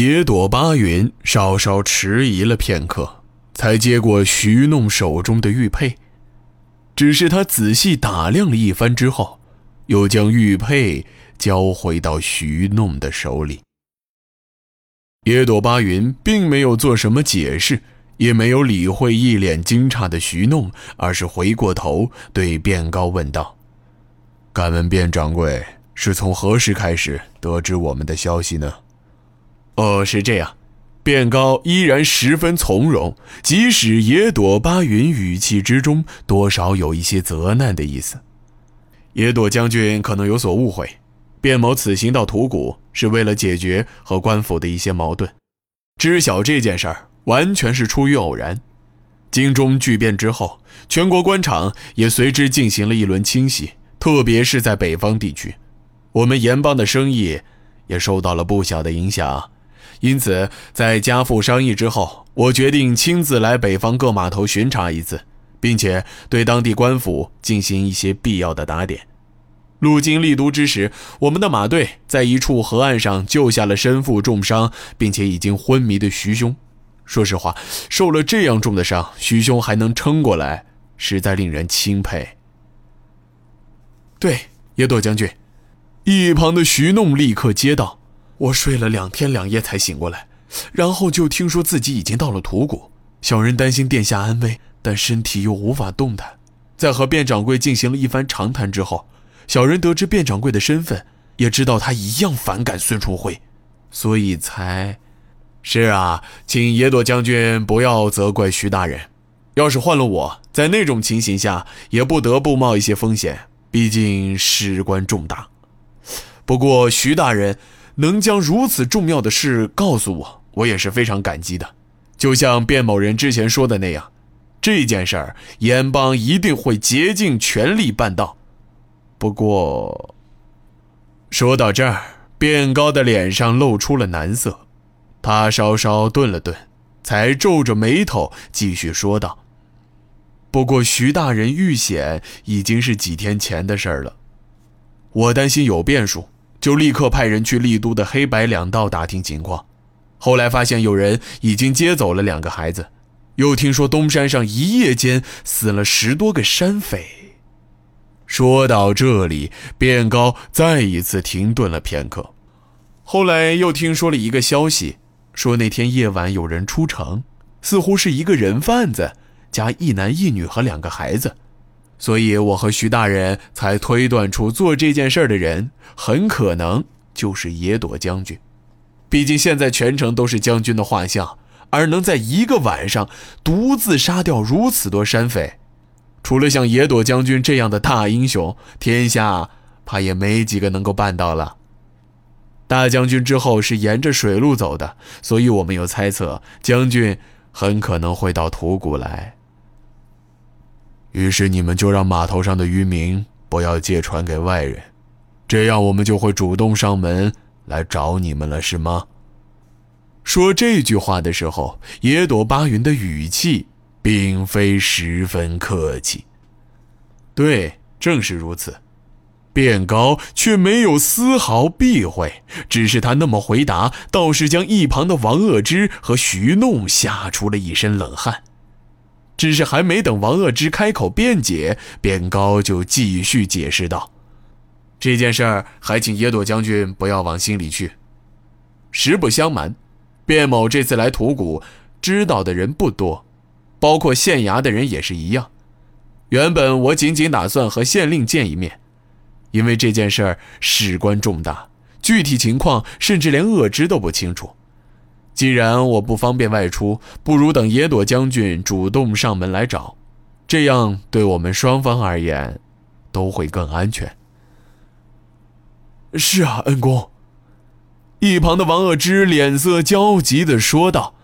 野朵巴云稍稍迟疑了片刻，才接过徐弄手中的玉佩。只是他仔细打量了一番之后，又将玉佩交回到徐弄的手里。野朵巴云并没有做什么解释，也没有理会一脸惊诧的徐弄，而是回过头对卞高问道：“敢问卞掌柜，是从何时开始得知我们的消息呢？”哦，是这样。卞高依然十分从容，即使野朵巴云语气之中多少有一些责难的意思。野朵将军可能有所误会，卞某此行到吐谷是为了解决和官府的一些矛盾。知晓这件事儿完全是出于偶然。京中巨变之后，全国官场也随之进行了一轮清洗，特别是在北方地区，我们盐帮的生意也受到了不小的影响。因此，在家父商议之后，我决定亲自来北方各码头巡查一次，并且对当地官府进行一些必要的打点。路经丽都之时，我们的马队在一处河岸上救下了身负重伤并且已经昏迷的徐兄。说实话，受了这样重的伤，徐兄还能撑过来，实在令人钦佩。对，野朵将军，一旁的徐弄立刻接道。我睡了两天两夜才醒过来，然后就听说自己已经到了土谷。小人担心殿下安危，但身体又无法动弹。在和卞掌柜进行了一番长谈之后，小人得知卞掌柜的身份，也知道他一样反感孙重辉，所以才……是啊，请野朵将军不要责怪徐大人。要是换了我，在那种情形下，也不得不冒一些风险，毕竟事关重大。不过徐大人。能将如此重要的事告诉我，我也是非常感激的。就像卞某人之前说的那样，这件事儿严帮一定会竭尽全力办到。不过，说到这儿，卞高的脸上露出了难色，他稍稍顿了顿，才皱着眉头继续说道：“不过徐大人遇险已经是几天前的事儿了，我担心有变数。”就立刻派人去丽都的黑白两道打听情况，后来发现有人已经接走了两个孩子，又听说东山上一夜间死了十多个山匪。说到这里，卞高再一次停顿了片刻，后来又听说了一个消息，说那天夜晚有人出城，似乎是一个人贩子，加一男一女和两个孩子。所以，我和徐大人才推断出做这件事的人很可能就是野朵将军。毕竟现在全城都是将军的画像，而能在一个晚上独自杀掉如此多山匪，除了像野朵将军这样的大英雄，天下怕也没几个能够办到了。大将军之后是沿着水路走的，所以我们有猜测，将军很可能会到土谷来。于是你们就让码头上的渔民不要借船给外人，这样我们就会主动上门来找你们了，是吗？说这句话的时候，野朵巴云的语气并非十分客气。对，正是如此。卞高却没有丝毫避讳，只是他那么回答，倒是将一旁的王鄂之和徐弄吓出了一身冷汗。只是还没等王鄂之开口辩解，卞高就继续解释道：“这件事儿还请野朵将军不要往心里去。实不相瞒，卞某这次来土谷，知道的人不多，包括县衙的人也是一样。原本我仅仅打算和县令见一面，因为这件事儿事关重大，具体情况甚至连鄂之都不清楚。”既然我不方便外出，不如等野朵将军主动上门来找，这样对我们双方而言都会更安全。是啊，恩公。一旁的王鄂之脸色焦急地说道：“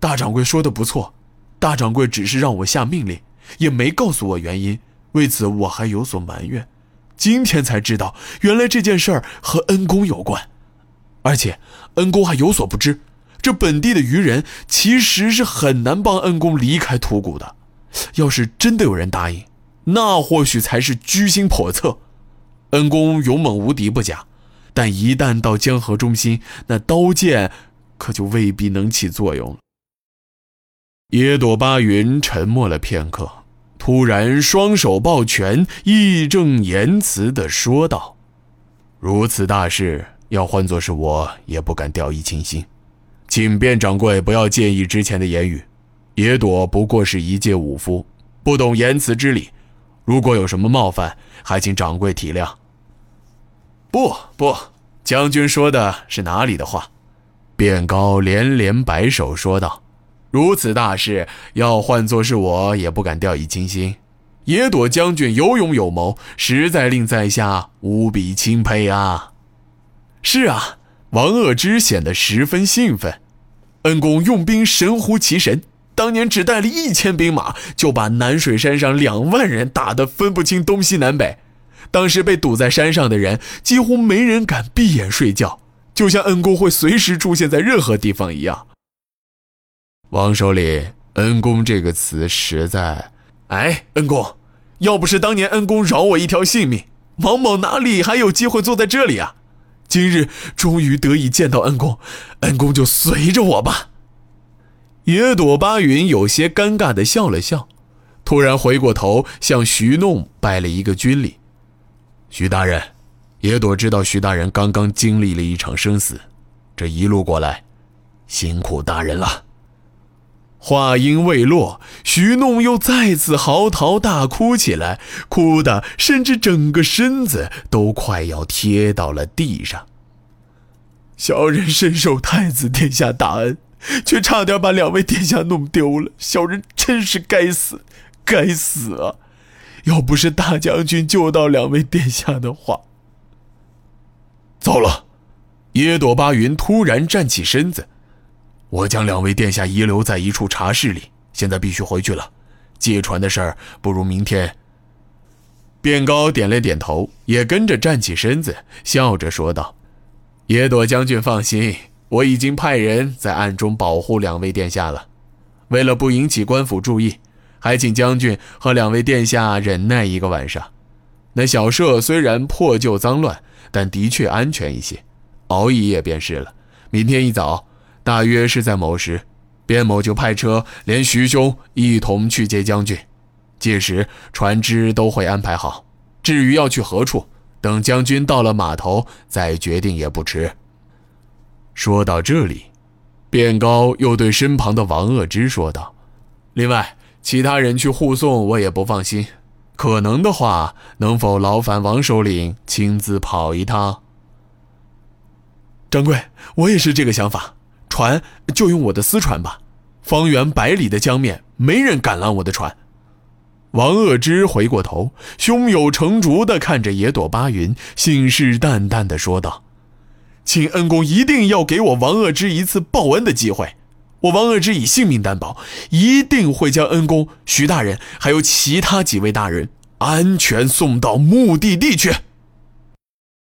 大掌柜说的不错，大掌柜只是让我下命令，也没告诉我原因，为此我还有所埋怨。今天才知道，原来这件事儿和恩公有关，而且恩公还有所不知。”这本地的渔人其实是很难帮恩公离开土谷的。要是真的有人答应，那或许才是居心叵测。恩公勇猛无敌不假，但一旦到江河中心，那刀剑可就未必能起作用了。野朵巴云沉默了片刻，突然双手抱拳，义正言辞地说道：“如此大事，要换作是我，也不敢掉以轻心，请卞掌柜不要介意之前的言语。野朵不过是一介武夫，不懂言辞之理，如果有什么冒犯，还请掌柜体谅。”不不，将军说的是哪里的话？卞高连连摆手说道。如此大事，要换作是我，也不敢掉以轻心。野朵将军有勇有谋，实在令在下无比钦佩啊！是啊，王鄂之显得十分兴奋。恩公用兵神乎其神，当年只带了一千兵马，就把南水山上两万人打得分不清东西南北。当时被堵在山上的人，几乎没人敢闭眼睡觉，就像恩公会随时出现在任何地方一样。王首领，“恩公”这个词实在……哎，恩公，要不是当年恩公饶我一条性命，王某哪里还有机会坐在这里啊？今日终于得以见到恩公，恩公就随着我吧。野朵巴云有些尴尬的笑了笑，突然回过头向徐弄拜了一个军礼：“徐大人，野朵知道徐大人刚刚经历了一场生死，这一路过来，辛苦大人了。”话音未落，徐弄又再次嚎啕大哭起来，哭得甚至整个身子都快要贴到了地上。小人深受太子殿下大恩，却差点把两位殿下弄丢了，小人真是该死，该死啊！要不是大将军救到两位殿下的话，糟了！耶朵巴云突然站起身子。我将两位殿下遗留在一处茶室里，现在必须回去了。借船的事儿，不如明天。卞高点了点头，也跟着站起身子，笑着说道：“野朵将军放心，我已经派人在暗中保护两位殿下了。为了不引起官府注意，还请将军和两位殿下忍耐一个晚上。那小舍虽然破旧脏乱，但的确安全一些，熬一夜便是了。明天一早。”大约是在某时，卞某就派车连徐兄一同去接将军，届时船只都会安排好。至于要去何处，等将军到了码头再决定也不迟。说到这里，卞高又对身旁的王鄂之说道：“另外，其他人去护送我也不放心，可能的话，能否劳烦王首领亲自跑一趟？”掌柜，我也是这个想法。船就用我的私船吧，方圆百里的江面没人敢拦我的船。王鄂之回过头，胸有成竹地看着野朵巴云，信誓旦旦地说道：“请恩公一定要给我王鄂之一次报恩的机会，我王鄂之以性命担保，一定会将恩公、徐大人还有其他几位大人安全送到目的地去。”